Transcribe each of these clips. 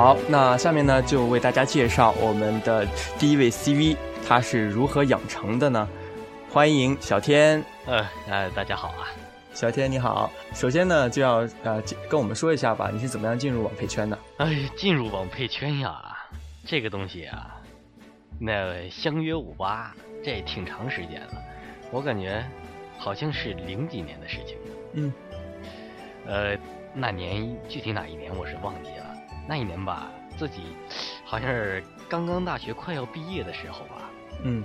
好，那下面呢就为大家介绍我们的第一位 CV，他是如何养成的呢？欢迎小天。呃，呃，大家好啊，小天你好。首先呢就要呃跟我们说一下吧，你是怎么样进入网配圈的？哎，进入网配圈呀，这个东西啊，那相约五八，这挺长时间了，我感觉好像是零几年的事情。嗯。呃，那年具体哪一年我是忘记了。那一年吧，自己好像是刚刚大学快要毕业的时候吧。嗯。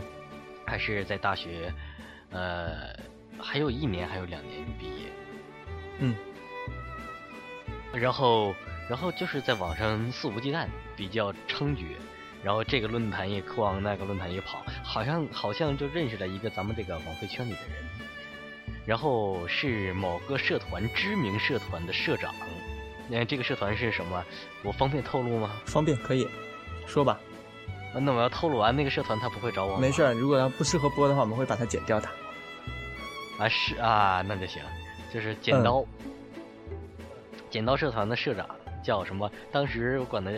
还是在大学，呃，还有一年，还有两年毕业。嗯。然后，然后就是在网上肆无忌惮，比较猖獗，然后这个论坛也逛，那个论坛也跑，好像好像就认识了一个咱们这个网费圈里的人。然后是某个社团知名社团的社长，那这个社团是什么？我方便透露吗？方便，可以说吧。那我要透露完那个社团，他不会找我。没事，如果要不适合播的话，我们会把它剪掉的。啊，是啊，那就行。就是剪刀，剪刀社团的社长叫什么？当时我管他，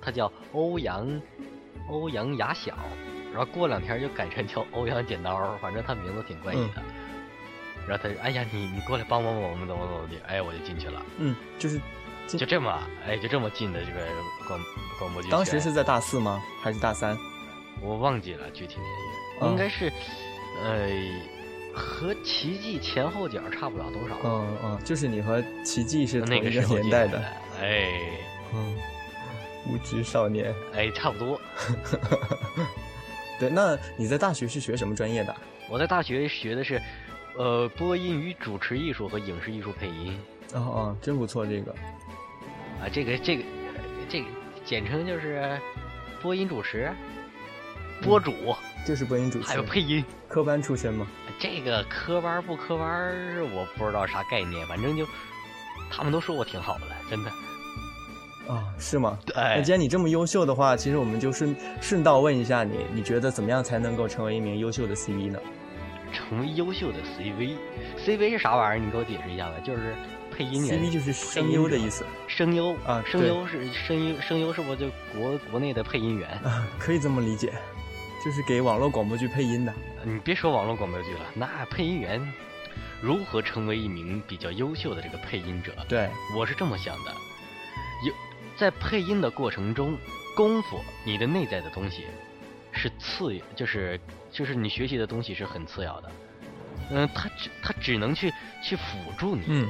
他叫欧阳，欧阳雅小。然后过两天就改成叫欧阳剪刀，反正他名字挺怪异的。然后他就，哎呀，你你过来帮帮我们怎么怎么的，哎，我就进去了。嗯，就是，就这么，哎，就这么进的这个广广播剧。当时是在大四吗？还是大三？我忘记了具体年月，应该是，呃，和奇迹前后脚差不了多少。嗯嗯，就是你和奇迹是同一个年代的。哎，嗯，无知少年。哎，差不多。对，那你在大学是学什么专业的？我在大学学的是。呃，播音与主持艺术和影视艺术配音，哦哦，真不错这个，啊，这个这个这个简称就是播音主持，播主，就是播音主持，还有配音，科班出身吗？这个科班不科班，我不知道啥概念，反正就他们都说我挺好的，真的。啊，是吗？那既然你这么优秀的话，其实我们就顺顺道问一下你，你觉得怎么样才能够成为一名优秀的 CV 呢？成为优秀的 CV，CV 是啥玩意儿？你给我解释一下吧。就是配音员，CV 就是声优的意思。声优啊，声优是声优，声优是不就国国内的配音员？啊，可以这么理解，就是给网络广播剧配音的。你别说网络广播剧了，那配音员如何成为一名比较优秀的这个配音者？对，我是这么想的。有在配音的过程中，功夫，你的内在的东西是次，就是。就是你学习的东西是很次要的，嗯，他只他只能去去辅助你，嗯，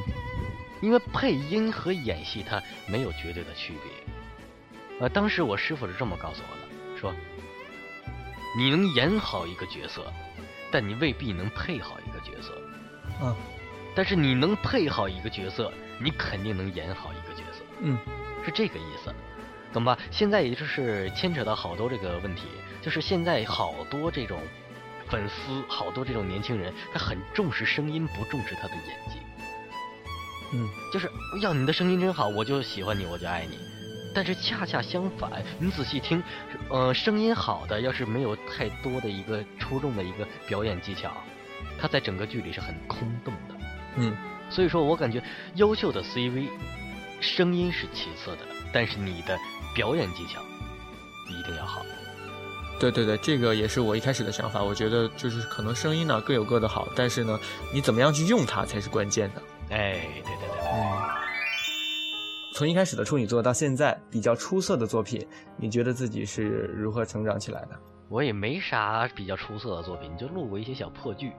因为配音和演戏它没有绝对的区别，呃，当时我师傅是这么告诉我的，说，你能演好一个角色，但你未必能配好一个角色，嗯，但是你能配好一个角色，你肯定能演好一个角色，嗯，是这个意思，懂吧？现在也就是牵扯到好多这个问题。就是现在好多这种粉丝，好多这种年轻人，他很重视声音，不重视他的演技。嗯，就是要你的声音真好，我就喜欢你，我就爱你。但是恰恰相反，你仔细听，呃，声音好的，要是没有太多的一个出众的一个表演技巧，他在整个剧里是很空洞的。嗯，所以说我感觉优秀的 CV，声音是其次的，但是你的表演技巧一定要好。对对对，这个也是我一开始的想法。我觉得就是可能声音呢各有各的好，但是呢，你怎么样去用它才是关键的。哎，对对对对。嗯。从一开始的处女座到现在比较出色的作品，你觉得自己是如何成长起来的？我也没啥比较出色的作品，就录过一些小破剧，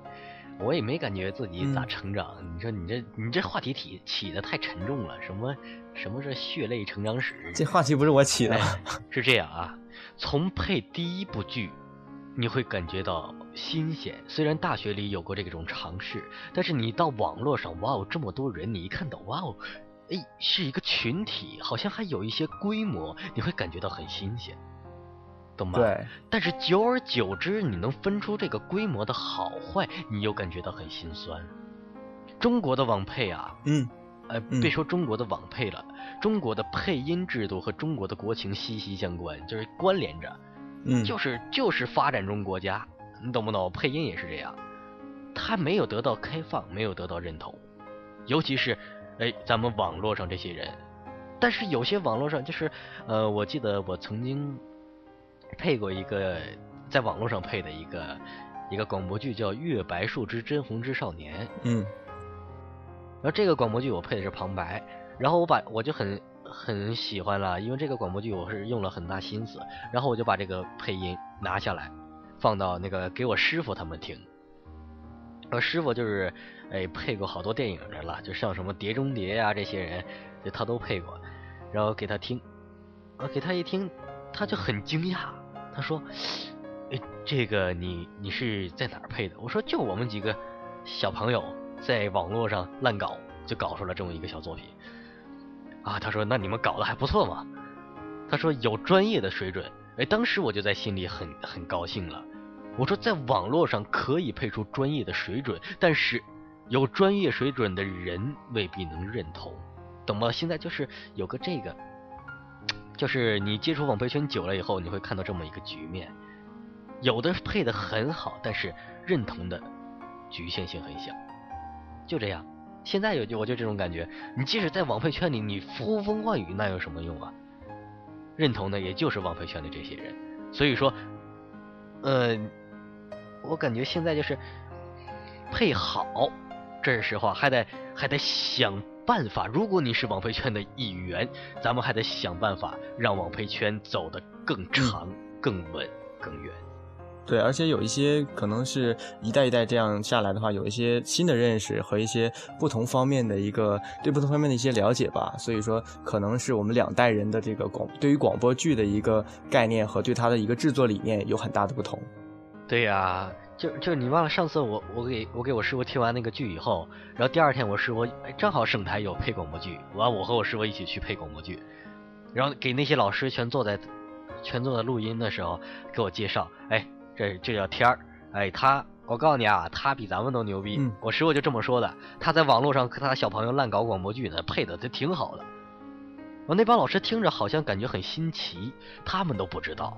我也没感觉自己咋成长。你说你这你这话题起起的太沉重了，什么什么是血泪成长史？这话题不是我起的，是这样啊。从配第一部剧，你会感觉到新鲜。虽然大学里有过这种尝试，但是你到网络上，哇哦，这么多人，你一看到，哇哦，哎，是一个群体，好像还有一些规模，你会感觉到很新鲜，懂吗？对。但是久而久之，你能分出这个规模的好坏，你又感觉到很心酸。中国的网配啊，嗯，呃，别说中国的网配了。中国的配音制度和中国的国情息息相关，就是关联着，嗯，就是就是发展中国家，你懂不懂？配音也是这样，他没有得到开放，没有得到认同，尤其是，哎，咱们网络上这些人，但是有些网络上就是，呃，我记得我曾经配过一个在网络上配的一个一个广播剧，叫《月白树之真红之少年》。嗯。然后这个广播剧我配的是旁白，然后我把我就很很喜欢了，因为这个广播剧我是用了很大心思，然后我就把这个配音拿下来，放到那个给我师傅他们听。我师傅就是，哎，配过好多电影的了，就像什么《碟中谍》呀，这些人，就他都配过。然后给他听，啊，给他一听，他就很惊讶，他说：“哎，这个你你是在哪儿配的？”我说：“就我们几个小朋友在网络上乱搞，就搞出了这么一个小作品。”啊，他说：“那你们搞的还不错嘛。”他说：“有专业的水准。”哎，当时我就在心里很很高兴了。我说，在网络上可以配出专业的水准，但是有专业水准的人未必能认同，懂吗？现在就是有个这个，就是你接触网配圈久了以后，你会看到这么一个局面：有的配的很好，但是认同的局限性很小，就这样。现在有就我就这种感觉，你即使在网配圈里，你呼风唤雨，那有什么用啊？认同的也就是网配圈里这些人，所以说，呃。我感觉现在就是配好，这是实话，还得还得想办法。如果你是网配圈的一员，咱们还得想办法让网配圈走得更长、更稳、更远。对，而且有一些可能是一代一代这样下来的话，有一些新的认识和一些不同方面的一个对不同方面的一些了解吧。所以说，可能是我们两代人的这个广对于广播剧的一个概念和对它的一个制作理念有很大的不同。对呀，就就你忘了上次我我给我给我师傅听完那个剧以后，然后第二天我师傅正好省台有配广播剧，完我和我师傅一起去配广播剧，然后给那些老师全坐在全坐在录音的时候给我介绍，哎，这这叫天儿，哎他我告诉你啊，他比咱们都牛逼，我师傅就这么说的，他在网络上和他小朋友乱搞广播剧呢，配的这挺好的，我那帮老师听着好像感觉很新奇，他们都不知道。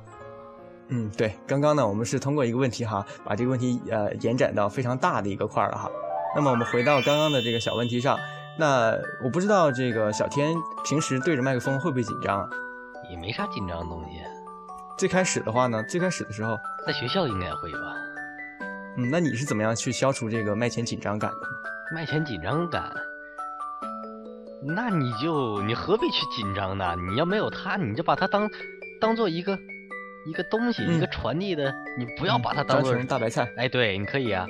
嗯，对，刚刚呢，我们是通过一个问题哈，把这个问题呃延展到非常大的一个块儿了哈。那么我们回到刚刚的这个小问题上，那我不知道这个小天平时对着麦克风会不会紧张啊？也没啥紧张的东西。最开始的话呢，最开始的时候，在学校应该会吧。嗯，那你是怎么样去消除这个麦前紧张感的？麦前紧张感？那你就你何必去紧张呢？你要没有他，你就把他当当做一个。一个东西，一个传递的，你不要把它当做大白菜。哎，对，你可以啊，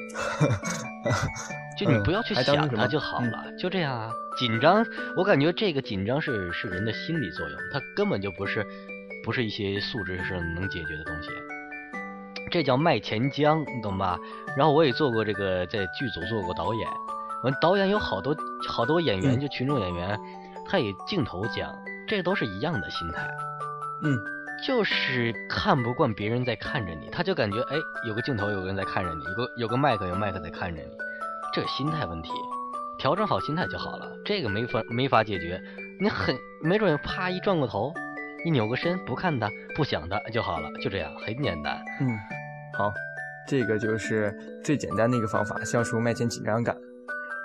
就你不要去想它就好了，就这样啊。紧张，我感觉这个紧张是是人的心理作用，它根本就不是不是一些素质上能解决的东西。这叫卖钱浆，你懂吧？然后我也做过这个，在剧组做过导演。完导演有好多好多演员，就群众演员，他也镜头讲，这都是一样的心态。嗯。就是看不惯别人在看着你，他就感觉哎，有个镜头，有个人在看着你，有个有个麦克，有麦克在看着你，这是心态问题，调整好心态就好了。这个没法没法解决，你很没准啪一转过头，一扭个身不看他不想他就好了，就这样很简单。嗯，好，这个就是最简单的一个方法，消除麦前紧张感。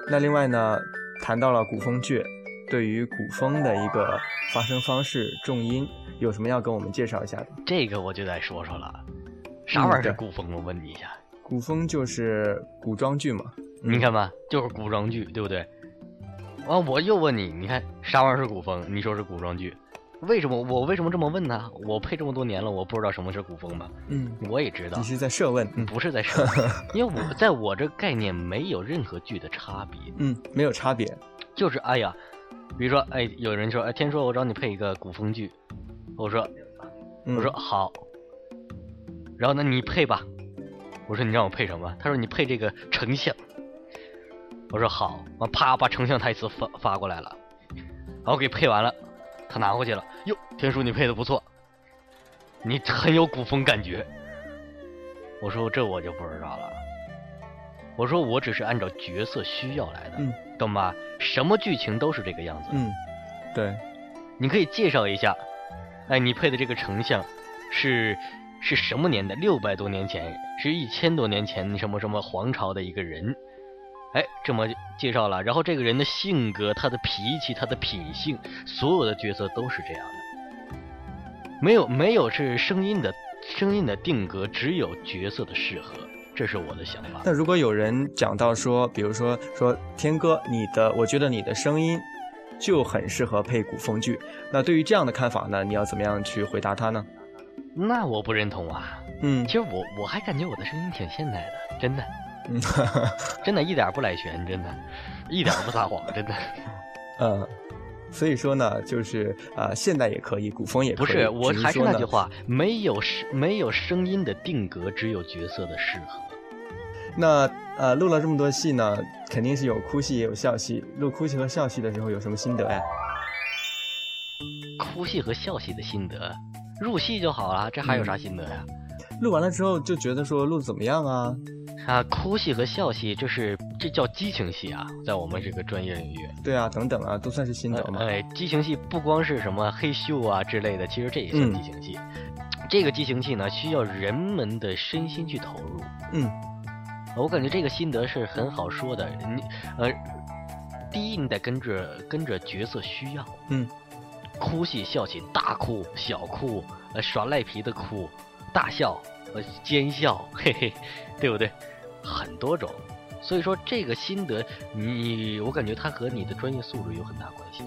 那另外呢，谈到了古风剧，对于古风的一个发声方式、重音。有什么要跟我们介绍一下的？这个我就得说说了，啥玩意儿是古风？我问你一下，古风就是古装剧嘛？你看吧，就是古装剧，对不对？完，我又问你，你看啥玩意儿是古风？你说是古装剧，为什么？我为什么这么问呢？我配这么多年了，我不知道什么是古风吗？嗯，我也知道。你是在设问？不是在设问，因为我在我这概念没有任何剧的差别。嗯，没有差别，就是哎呀，比如说哎，有人说哎，天说我找你配一个古风剧。我说，我说好，然后呢，你配吧。我说你让我配什么？他说你配这个丞相。我说好，我啪把丞相台词发发过来了，然后给配完了，他拿回去了。哟，天叔你配的不错，你很有古风感觉。我说这我就不知道了。我说我只是按照角色需要来的，懂吧？什么剧情都是这个样子。嗯，对，你可以介绍一下。哎，你配的这个丞相，是是什么年代？六百多年前，是一千多年前什么什么皇朝的一个人，哎，这么介绍了，然后这个人的性格、他的脾气、他的品性，所有的角色都是这样的，没有没有是声音的声音的定格，只有角色的适合，这是我的想法。那如果有人讲到说，比如说说天哥，你的，我觉得你的声音就很适合配古风剧，那对于这样的看法呢，你要怎么样去回答他呢？那我不认同啊，嗯其实我我还感觉我的声音挺现代的，真的。嗯，真的，一点不赖玄，真的，一点不撒谎，真的。呃，所以说呢，就是呃，现代也可以，古风也可以。不是，我还是那句话，没有声没有声音的定格，只有角色的适合。那呃，录了这么多戏呢，肯定是有哭戏也有笑戏。录哭戏和笑戏的时候有什么心得呀？哭戏和笑戏的心得，入戏就好了，这还有啥心得呀？录完了之后就觉得说录得怎么样啊？啊，哭戏和笑戏，这是这叫激情戏啊，在我们这个专业领域。对啊，等等啊，都算是心得嘛。哎，激情戏不光是什么黑咻啊之类的，其实这也算嗯激情戏。这个激情戏呢，需要人们的身心去投入。嗯我感觉这个心得是很好说的。你呃，第一，你得跟着跟着角色需要，嗯，哭戏、笑戏，大哭、小哭，呃，耍赖皮的哭，大笑，呃，奸笑，嘿嘿，对不对？很多种。所以说这个心得，你我感觉它和你的专业素质有很大关系。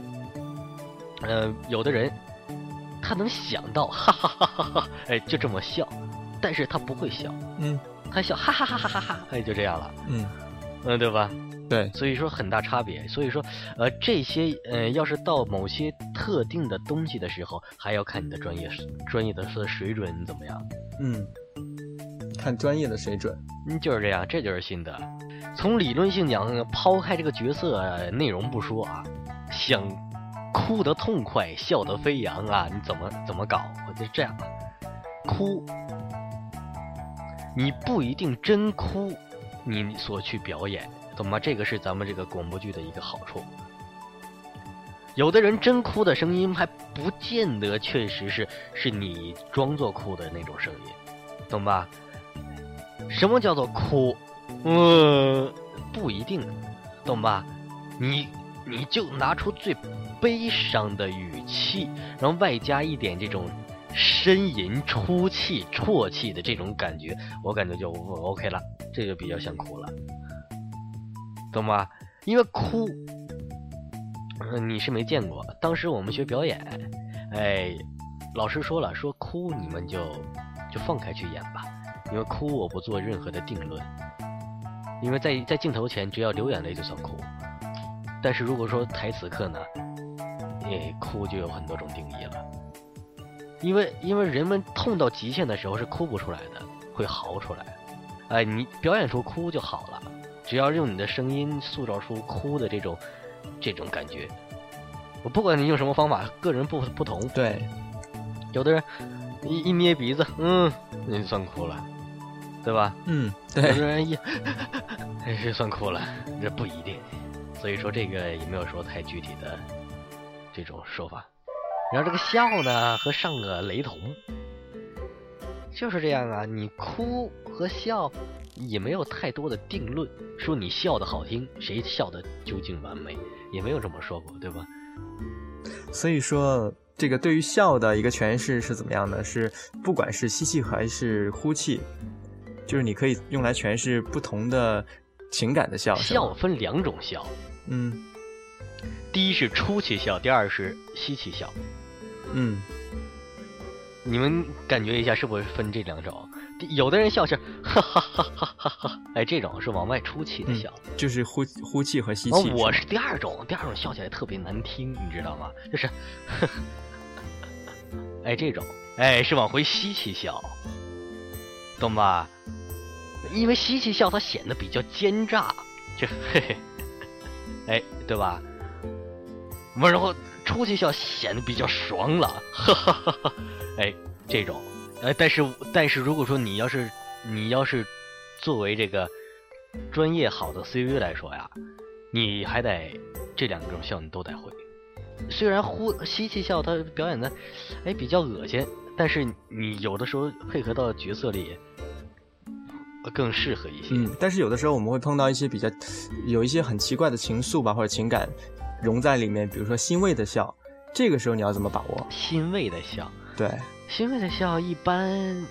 呃，有的人他能想到，哈哈哈哈哈，哎，就这么笑，但是他不会笑，嗯他笑哈哈哈哈哈哈，哎，就这样了，嗯，嗯，对吧？对，所以说很大差别。所以说，呃，这些呃，要是到某些特定的东西的时候，还要看你的专业专业的水准怎么样。嗯，看专业的水准。嗯，就是这样，这就是心得。从理论性讲，抛开这个角色、内容不说啊，想哭得痛快、笑得飞扬啊，你怎么怎么搞？我就这样，哭，你不一定真哭，你所去表演，懂吗？这个是咱们这个广播剧的一个好处。有的人真哭的声音，还不见得确实是是你装作哭的那种声音，懂吧？什么叫做哭？嗯，不一定，懂吧？你你就拿出最悲伤的语气，然后外加一点这种呻吟、出气、啜泣的这种感觉，我感觉就 OK 了，这就比较像哭了，懂吗？因为哭，嗯你是没见过。当时我们学表演，哎，老师说了，说哭你们就就放开去演吧，因为哭我不做任何的定论，因为在在镜头前只要流眼泪就算哭，但是如果说台词课呢，哎，哭就有很多种定义了，因为因为人们痛到极限的时候是哭不出来的，会嚎出来，哎，你表演出哭就好了，只要用你的声音塑造出哭的这种这种感觉。我不管你用什么方法，个人不不同，对，有的人一一捏鼻子，嗯，那就算哭了，对吧？嗯，有对，的人一，哎，算哭了，这不一定。所以说这个也没有说太具体的这种说法。然后这个笑呢和上个雷同，就是这样啊。你哭和笑也没有太多的定论，说你笑的好听，谁笑的究竟完美，也没有这么说过，对吧？所以说这个对于笑的一个诠释是怎么样的？是不管是吸气还是呼气，就是你可以用来诠释不同的情感的笑。笑分两种笑，嗯第一是出气笑，第二是吸气笑。嗯你们感觉一下，是不是分这两种？有的人笑是哈哈哈哈哈哈，哎，这种是往外出气的笑。就是呼呼气和吸哦气。，我是第二种，第二种笑起来特别难听，你知道吗？就是，哎，这种，哎，是往回吸气笑，懂吧？因为吸气笑它显得比较奸诈，就嘿嘿，哎，对吧？完然后出气笑显得比较爽朗，哈哈哈哈，哎，这种，哎，但是但是如果说你要是你要是作为这个专业好的 CV 来说呀，你还得这两种笑你都得会。虽然呼吸气笑他表演的哎比较恶心，但是你有的时候配合到角色里，更适合一些。嗯，但是有的时候我们会碰到一些比较有一些很奇怪的情愫吧，或者情感融在里面，比如说欣慰的笑，这个时候你要怎么把握？欣慰的笑，对，欣慰的笑一般，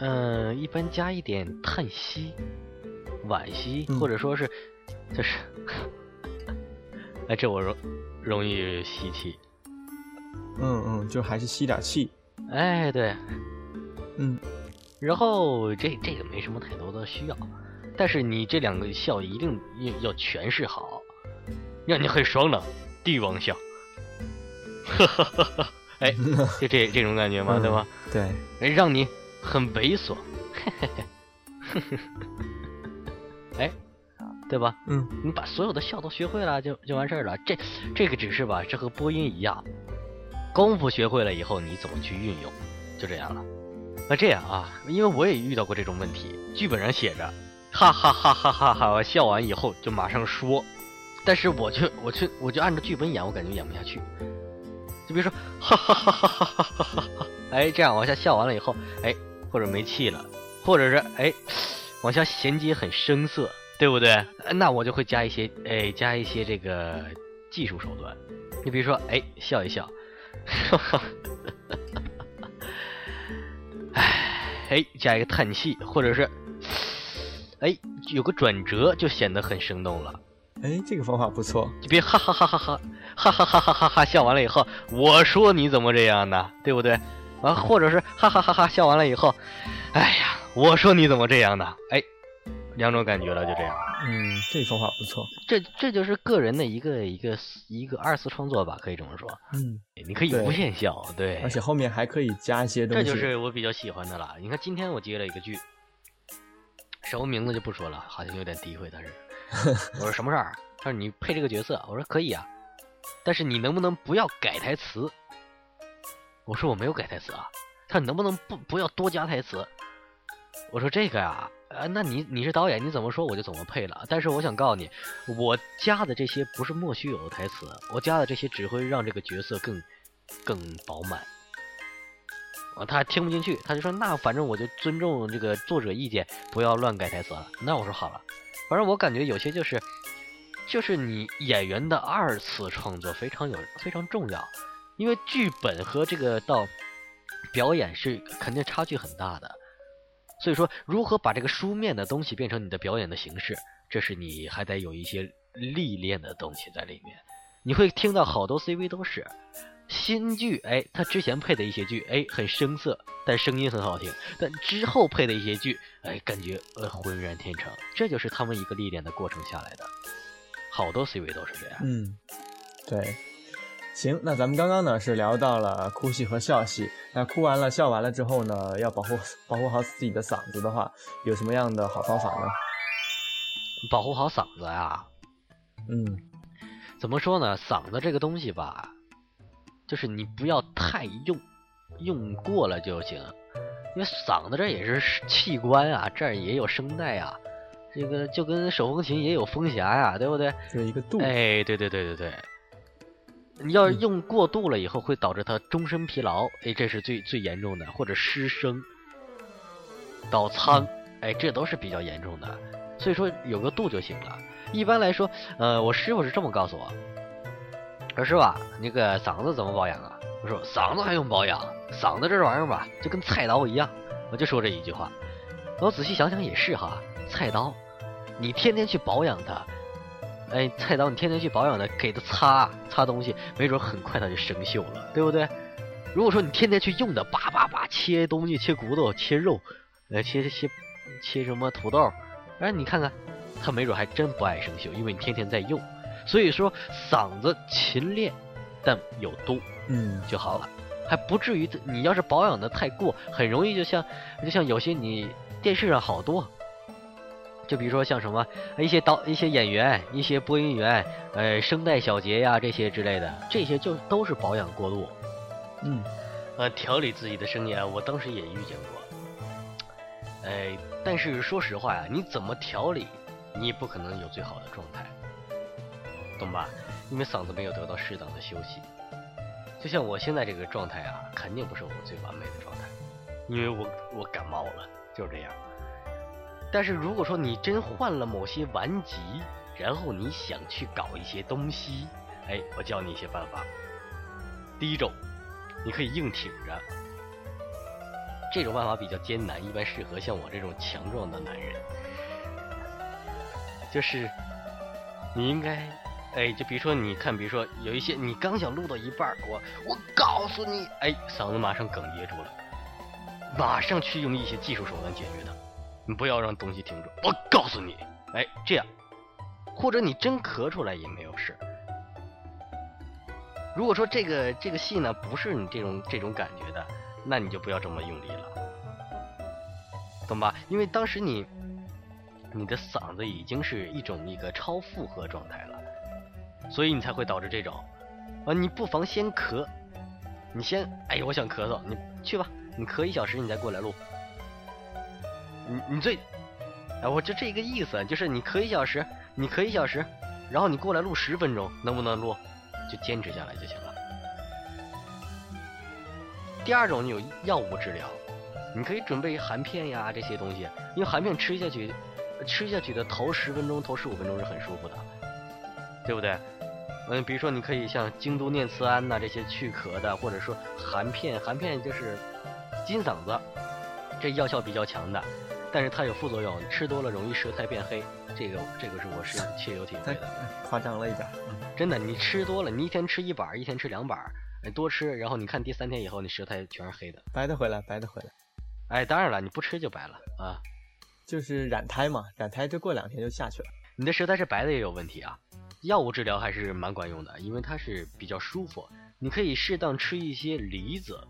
嗯、一般加一点叹息、惋惜，嗯或者说是，就是，哎，这我容容易吸气。嗯嗯，就还是吸点气，哎，对，嗯然后这这个没什么太多的需要，但是你这两个笑一定要要诠释好，让你很爽朗，帝王笑，哈哈哈哈！哎，就这这种感觉嘛，嗯对吧？对，哎，让你很猥琐，嘿嘿嘿，哎，对吧？嗯你把所有的笑都学会了，就就完事儿了。这这个只是吧，这和播音一样，功夫学会了以后，你怎么去运用，就这样了。那这样啊，因为我也遇到过这种问题，剧本上写着，哈哈哈哈哈哈，我笑完以后就马上说，但是我就我去我就按照剧本演，我感觉演不下去。就比如说，哈哈哈哈哈哈哈哈，哎，这样往下笑完了以后，哎，或者没气了，或者是哎，往下衔接很生涩，对不对？那我就会加一些，哎，加一些这个技术手段。你比如说，哎，笑一笑，哈哈，哎，哎，加一个叹气，或者是，哎，有个转折，就显得很生动了。哎，这个方法不错，就别哈哈哈哈哈哈哈哈哈哈哈笑完了以后，我说你怎么这样呢？对不对？啊，或者是哈哈哈哈笑完了以后，哎呀，我说你怎么这样呢？哎，两种感觉了，就这样。嗯，这方法不错，这这就是个人的一个一个一个二次创作吧，可以这么说。嗯，你可以无限笑，对，而且后面还可以加一些东西，这就是我比较喜欢的了。你看今天我接了一个剧，什么名字就不说了，好像有点诋毁他似的。我说什么事儿？他说你配这个角色，我说可以啊，但是你能不能不要改台词？我说我没有改台词啊。他说你能不能不不要多加台词？我说这个呀，呃，那你你是导演，你怎么说我就怎么配了。但是我想告诉你，我加的这些不是莫须有的台词，我加的这些只会让这个角色更更饱满。啊，他听不进去，他就说那反正我就尊重这个作者意见，不要乱改台词了。那我说好了，反正我感觉有些就是，就是你演员的二次创作非常有非常重要，因为剧本和这个到表演是肯定差距很大的，所以说如何把这个书面的东西变成你的表演的形式，这是你还得有一些历练的东西在里面。你会听到好多 CV 都是新剧，哎，他之前配的一些剧，哎，很生涩，但声音很好听，但之后配的一些剧，哎，感觉呃浑然天成，这就是他们一个历练的过程下来的。好多 CV 都是这样。嗯，对。行，那咱们刚刚呢是聊到了哭戏和笑戏，那哭完了、笑完了之后呢，要保护 保护好自己的嗓子的话，有什么样的好方法呢？保护好嗓子呀、嗯怎么说呢？嗓子这个东西吧，就是你不要太用，用过了就行。因为嗓子这也是器官啊，这儿也有声带啊，这个就跟手风琴也有风匣呀、对不对？就是一个度。哎，对对对对对，你要用过度了以后，会导致他终身疲劳，哎，这是最最严重的，或者失声、倒仓，哎，这都是比较严重的。所以说有个度就行了。一般来说，呃，我师傅是这么告诉我，说师傅啊，那个嗓子怎么保养啊？我说嗓子还用保养？嗓子这玩意儿吧，就跟菜刀一样。我就说这一句话。我仔细想想也是哈，菜刀，你天天去保养它，哎，菜刀你天天去保养它，给它擦擦东西，没准很快它就生锈了，对不对？如果说你天天去用的，叭叭叭切东西，切骨头，切肉，呃，切切切什么土豆，哎，你看看，它没准还真不爱生锈，因为你天天在用。所以说，嗓子勤练，但有度嗯就好了，还不至于你要是保养的太过，很容易就像就像有些你电视上好多，就比如说像什么一些导一些演员、一些播音员，呃，声带小结呀这些之类的，这些就都是保养过度。嗯呃，调理自己的声音啊，我当时也遇见过。哎，但是说实话呀，你怎么调理，你也不可能有最好的状态，懂吧？因为嗓子没有得到适当的休息。就像我现在这个状态啊，肯定不是我最完美的状态。因为我我感冒了，就是这样。但是如果说你真患了某些顽疾，然后你想去搞一些东西，哎，我教你一些办法。第一种，你可以硬挺着，这种办法比较艰难，一般适合像我这种强壮的男人。就是你应该，哎，就比如说你看，比如说有一些你刚想录到一半，我我告诉你，哎，嗓子马上哽咽住了，马上去用一些技术手段解决它，你不要让东西停住。我告诉你，哎，这样，或者你真咳出来也没有事。如果说这个这个戏呢不是你这种这种感觉的，那你就不要这么用力了，懂吧？因为当时你你的嗓子已经是一种一个超负荷状态了，所以你才会导致这种啊。你不妨先咳，你先哎，我想咳嗽，你去吧，你咳一小时，你再过来录。你你最哎，我就这一个意思，就是你咳一小时，你咳一小时，然后你过来录十分钟，能不能录？就坚持下来就行了。第二种，你有药物治疗，你可以准备含片呀这些东西，因为含片吃下去，吃下去的头十分钟、头十五分钟是很舒服的，对不对？嗯，比如说你可以像京都念慈庵呐这些去咳的，或者说含片，含片就是金嗓子，这药效比较强的，但是它有副作用，吃多了容易舌苔变黑。这个这个是我是 切有体会的，夸张了一点。真的，你吃多了，你一天吃一板，一天吃两板，多吃，然后你看第三天以后，你舌苔全是黑的，白的回来，白的回来。哎，当然了，你不吃就白了啊。就是染苔嘛，染苔就过两天就下去了。你的舌苔是白的也有问题啊。药物治疗还是蛮管用的，因为它是比较舒服。你可以适当吃一些梨子，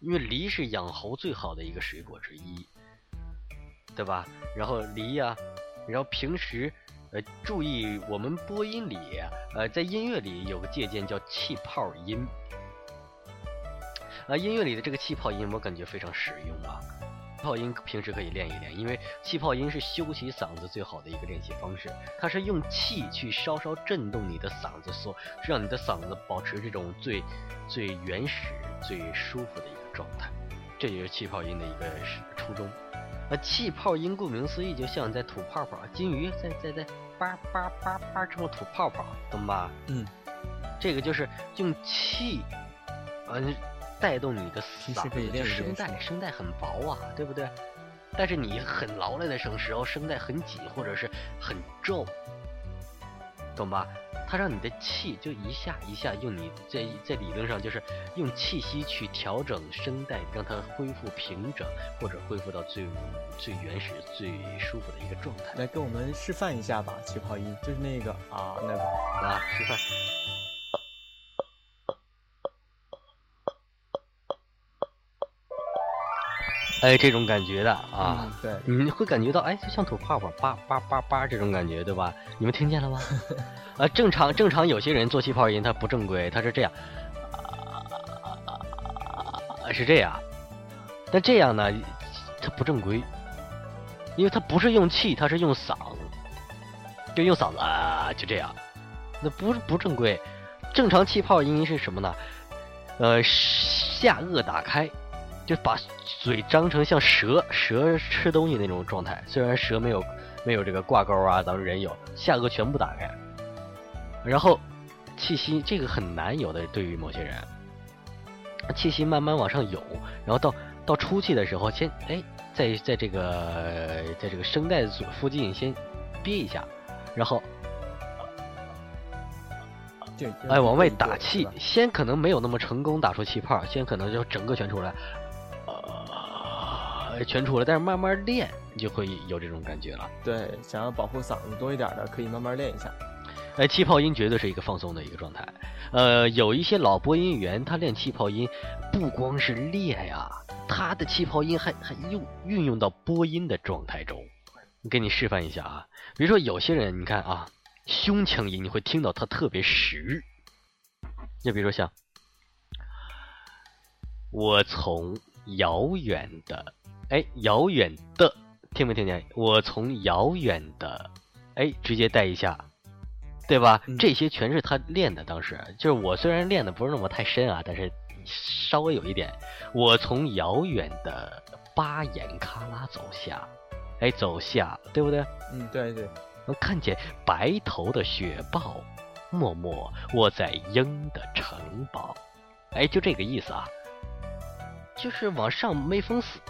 因为梨是养喉最好的一个水果之一，对吧？然后梨呀。然后平时，呃，注意我们播音里，呃，在音乐里有个借鉴叫气泡音，啊，音乐里的这个气泡音我感觉非常实用啊。气泡音平时可以练一练，因为气泡音是修起嗓子最好的一个练习方式。它是用气去稍稍震动你的嗓子，所让你的嗓子保持这种最最原始、最舒服的一个状态。这就是气泡音的一个初衷。那气泡音顾名思义，就像在吐泡泡，金鱼在在在叭叭叭叭这么吐泡泡，懂吧？嗯，这个就是用气，嗯，带动你的嗓子，声带，声带很薄啊，对不对？但是你很劳累的时候，声带很紧或者是很重，懂吧？它让你的气就一下一下用你在在理论上就是用气息去调整声带，让它恢复平整或者恢复到最最原始、最舒服的一个状态。来跟我们示范一下吧，气泡音就是那个啊那个啊示范。哎，这种感觉的啊，对，你会感觉到哎，就像吐泡泡，叭叭叭叭这种感觉，对吧？你们听见了吗？啊，正常正常，有些人做气泡音他不正规，他是这样，是这样，但这样呢，他不正规，因为他不是用气，他是用嗓，就用嗓子啊，就这样，那不不正规。正常气泡音是什么呢？呃，下颚打开。就把嘴张成像蛇蛇吃东西那种状态，虽然蛇没有没有这个挂钩啊，咱们人有，下颚全部打开，然后气息这个很难有的，对于某些人，气息慢慢往上涌，然后到到出气的时候，先哎在在这个在这个声带附近先憋一下，然后哎往外打气，先可能没有那么成功打出气泡，先可能就整个全出来。全出来，但是慢慢练你就会有这种感觉了。对，想要保护嗓子多一点的，可以慢慢练一下。哎，气泡音绝对是一个放松的一个状态。呃，有一些老播音员，他练气泡音，不光是练呀，他的气泡音还还用运用到播音的状态中。给你示范一下啊，比如说有些人，你看啊，胸腔音你会听到它特别实。就比如说像，我从遥远的。哎，遥远的，听没听见？我从遥远的，哎，直接带一下，对吧？这些全是他练的。当时就是我虽然练的不是那么太深啊，但是稍微有一点。我从遥远的巴颜喀拉走下，哎，走下，对不对？嗯，对对。能看见白头的雪豹，默默卧在鹰的城堡。哎，就这个意思啊。就是往上没封死，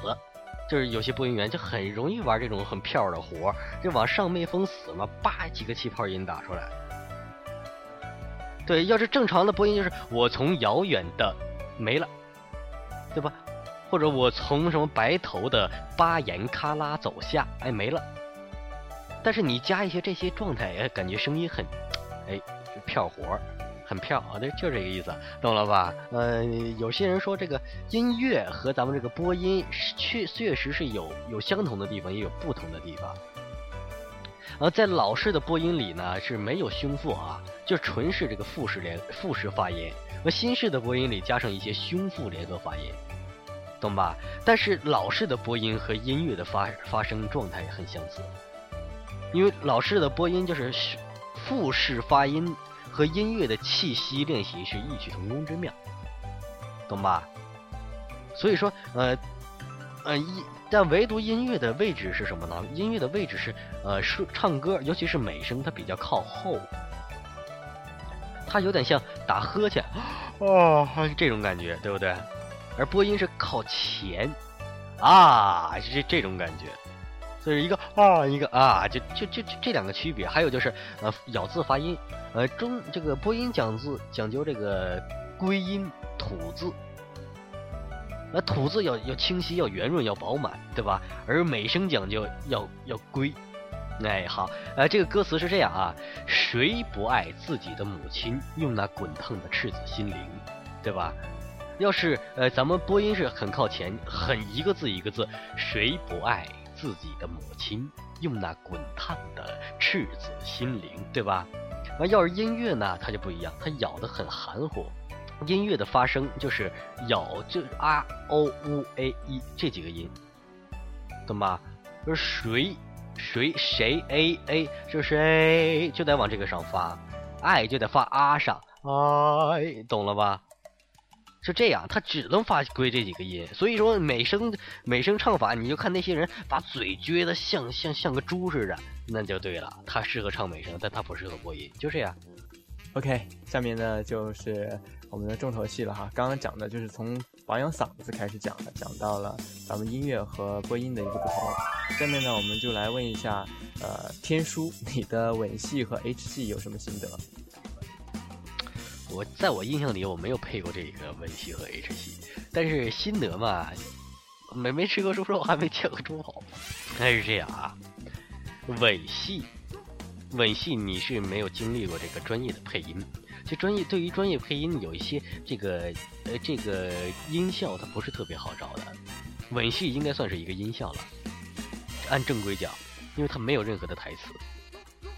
就是有些播音员就很容易玩这种很飘的活就往上没封死嘛，叭几个气泡音打出来。对，要是正常的播音就是我从遥远的没了，对吧？或者我从什么白头的巴颜喀拉走下，哎没了。但是你加一些这些状态，哎，感觉声音很，哎，飘活很漂啊，对，就这个意思，懂了吧？呃，有些人说这个音乐和咱们这个播音确确实是有有相同的地方，也有不同的地方。而在老式的播音里呢，是没有胸腹啊，就纯是这个腹式连腹式发音。而新式的播音里加上一些胸腹联合发音，懂吧？但是老式的播音和音乐的发发声状态很相似。因为老式的播音就是复式发音和音乐的气息练习是异曲同工之妙，懂吧？所以说，呃，呃，一但唯独音乐的位置是什么呢？音乐的位置是，呃，是唱歌，尤其是美声，它比较靠后，它有点像打呵欠，哦，这种感觉，对不对？而播音是靠前，啊，这这种感觉。所以一个啊，一个啊，就就就这两个区别，还有就是呃咬字发音，呃中这个播音讲字讲究这个归音吐字，那吐字要要清晰，要圆润，要饱满，对吧？而美声讲究要要归，哎好，呃这个歌词是这样啊，谁不爱自己的母亲，用那滚烫的赤子心灵，对吧？要是呃咱们播音是很靠前，很一个字一个字，谁不爱？自己的母亲用那滚烫的赤子心灵，对吧？那要是音乐呢，它就不一样，它咬得很含糊。音乐的发声就是咬，就啊、o、u、a、e 这几个音，懂吗？就是谁谁谁 a a 就谁就得往这个上发，爱就得发啊上，哎，懂了吧？是这样，他只能发归这几个音，所以说美声美声唱法，你就看那些人把嘴撅得像像像个猪似的，那就对了，他适合唱美声，但他不适合播音，就这样。OK，下面呢就是我们的重头戏了哈，刚刚讲的就是从保养嗓子开始讲的，讲到了咱们音乐和播音的一个不同。下面呢我们就来问一下，呃，天书，你的吻戏和 H 戏有什么心得？我在我印象里，我没有配过这个吻戏和 H 戏，但是心得嘛，没没吃过猪肉，还没见过猪跑，还是这样啊。吻戏，吻戏，你是没有经历过这个专业的配音，这专业对于专业配音有一些这个呃这个音效它不是特别好找的，吻戏应该算是一个音效了，按正规讲，因为它没有任何的台词。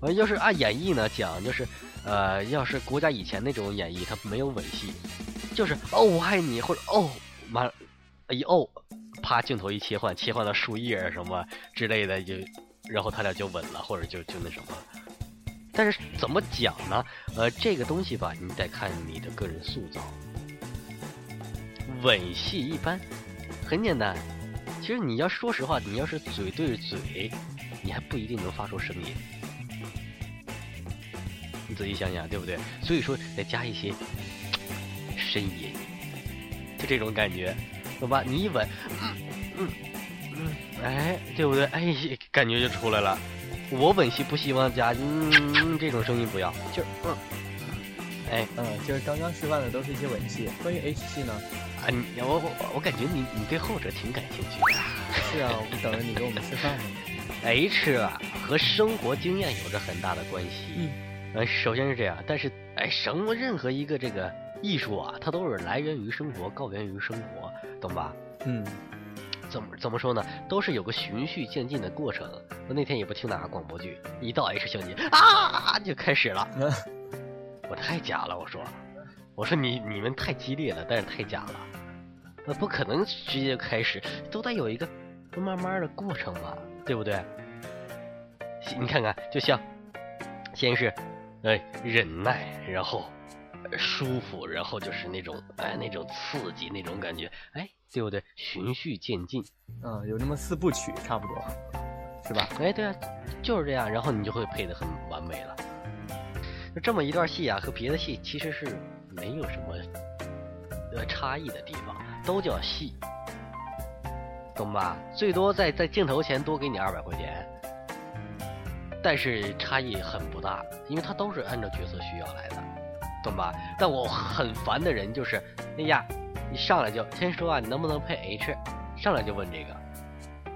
呃，要是按演绎呢讲，就是。呃，要是国家以前那种演绎，它没有吻戏，就是哦我爱你，或者哦完一哦，啪镜头一切换，切换到树叶什么之类的，就然后他俩就吻了，或者就就那什么。但是怎么讲呢？呃，这个东西吧，你得看你的个人塑造。吻戏一般很简单，其实你要说实话，你要是嘴对嘴，你还不一定能发出声音。你仔细想想，对不对？所以说得加一些呻吟，就这种感觉，懂吧？你一吻，嗯嗯嗯，哎，对不对？哎，感觉就出来了。我吻戏不希望加嗯这种声音，不要，就嗯，哎，嗯，就是刚刚示范的都是一些吻戏。关于 H 戏呢？啊，你我我我感觉你你对后者挺感兴趣的。是啊，我等着你给我们示范呢。H 啊，和生活经验有着很大的关系。嗯。呃，首先是这样，但是哎，什么任何一个这个艺术啊，它都是来源于生活，告源于生活，懂吧？嗯，怎么怎么说呢？都是有个循序渐进的过程。我那天也不听哪个广播剧，一到 H 情节啊就开始了，我太假了，我说，我说你你们太激烈了，但是太假了，那不可能直接开始，都得有一个慢慢的过程嘛，对不对？你看看，就像先是。哎，忍耐，然后舒服，然后就是那种哎那种刺激那种感觉，哎，对不对？循序渐进，嗯，有那么四部曲差不多，是吧？哎，对啊，就是这样，然后你就会配得很完美了。就这么一段戏啊，和别的戏其实是没有什么呃差异的地方，都叫戏，懂吧？最多在在镜头前多给你二百块钱，但是差异很不大，因为它都是按照角色需要来的，懂吧？但我很烦的人就是，哎呀，你上来就天说啊，你能不能配 H？上来就问这个，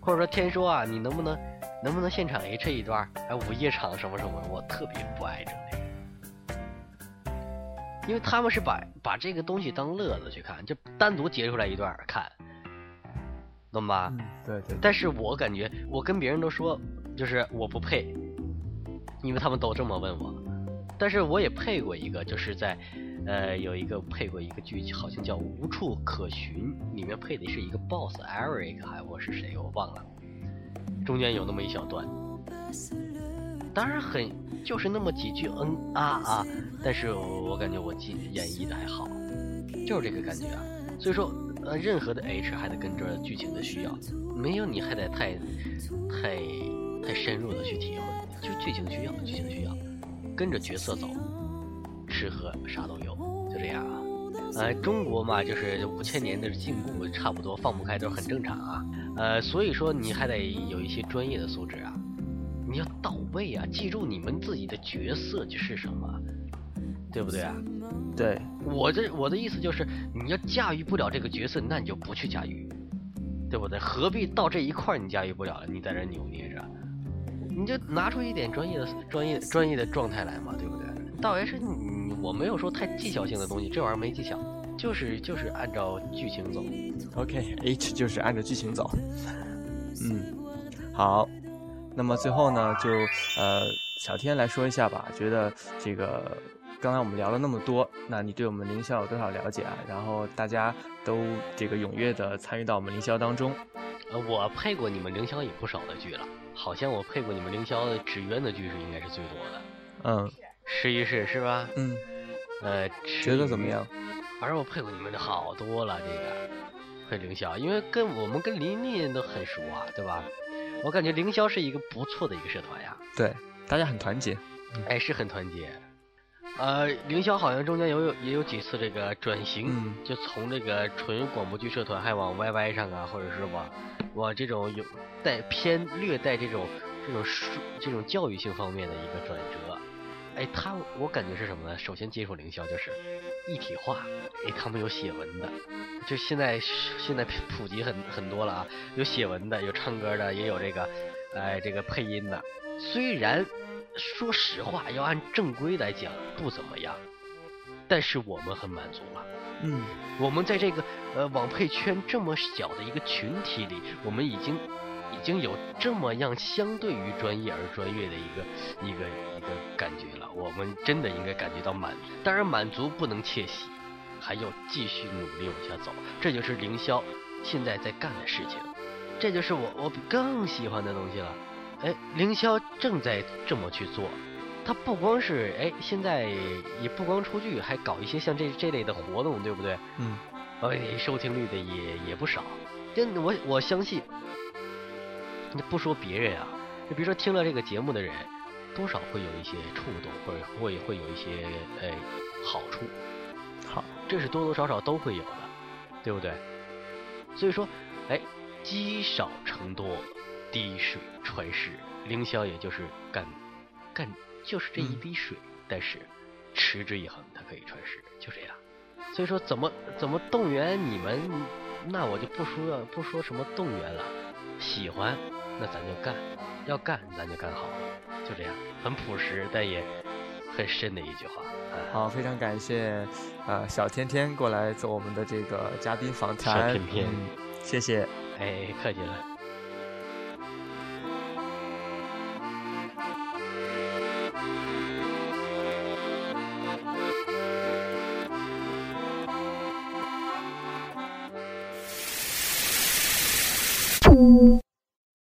或者说天说啊，你能不能？能不能现场 H 一段？哎，午夜场什么什么，我特别不爱整这个，因为他们是把把这个东西当乐子去看，就单独截出来一段看，懂吧？嗯，对对。但是我感觉，我跟别人都说，就是我不配，因为他们都这么问我。但是我也配过一个，就是在，呃，有一个配过一个剧，好像叫《无处可寻》，里面配的是一个 BOSS Eric，还我是谁我忘了。中间有那么一小段，当然很就是那么几句嗯啊啊，但是我感觉我记演绎的还好，就是这个感觉啊。所以说呃，任何的 H 还得跟着剧情的需要，没有你还得太太太深入的去体会，就剧情需要，剧情需要，跟着角色走，吃喝啥都有，就这样啊。呃，中国嘛，就是五千年的禁锢，差不多放不开都是很正常啊。呃，所以说你还得有一些专业的素质啊，你要到位啊，记住你们自己的角色就是什么，对不对啊？对，我这我的意思就是，你要驾驭不了这个角色，那你就不去驾驭，对不对？何必到这一块你驾驭不了了，你在这扭捏着，你就拿出一点专业的、专业、专业的状态来嘛，对不对？倒也是你。我没有说太技巧性的东西，这玩意儿没技巧，就是就是按照剧情走。OK，H 就是按照剧情走。嗯，好，那么最后呢，就呃小天来说一下吧。觉得这个刚才我们聊了那么多，那你对我们凌霄有多少了解啊？然后大家都这个踊跃的参与到我们凌霄当中。呃，我配过你们凌霄也不少的剧了，好像我配过你们凌霄的纸鸢的剧是应该是最多的。嗯。试一试是吧？嗯，呃，觉得怎么样？反正我配过你们的好多了，这个配凌霄，因为跟我们跟林林都很熟啊，对吧？我感觉凌霄是一个不错的一个社团呀。对，大家很团结。哎，是很团结。呃，凌霄好像中间有有也有几次这个转型，就从这个纯广播剧社团还往 YY 上啊，或者是往往这种有带偏略带这种这种书这种教育性方面的一个转折。哎，他我感觉是什么呢？首先接触凌霄就是一体化，哎，他们有写文的，就现在现在普及很很多了啊，有写文的，有唱歌的，也有这个，哎，这个配音的。虽然说实话，要按正规来讲不怎么样，但是我们很满足了。嗯，我们在这个呃网配圈这么小的一个群体里，我们已经。已经有这么样相对于专业而专业的一个一个一个感觉了，我们真的应该感觉到满足。当然，满足不能窃喜，还要继续努力往下走。这就是凌霄现在在干的事情，这就是我我更喜欢的东西了。哎，凌霄正在这么去做，他不光是哎，现在也不光出剧，还搞一些像这这类的活动，对不对？嗯，哎，收听率的也也不少。真我我相信。你不说别人啊，就比如说听了这个节目的人，多少会有一些触动，或者会会有一些哎好处。好，这是多多少少都会有的，对不对？所以说，哎，积少成多，滴水穿石，凌霄也就是干干就是这一滴水，但是持之以恒，它可以穿石，就这样。所以说，怎么怎么动员你们，那我就不说不说什么动员了，喜欢。那咱就干，要干咱就干好了，就这样，很朴实，但也很深的一句话。好，非常感谢啊，小天天过来做我们的这个嘉宾访谈。小天天，谢谢，哎，客气了。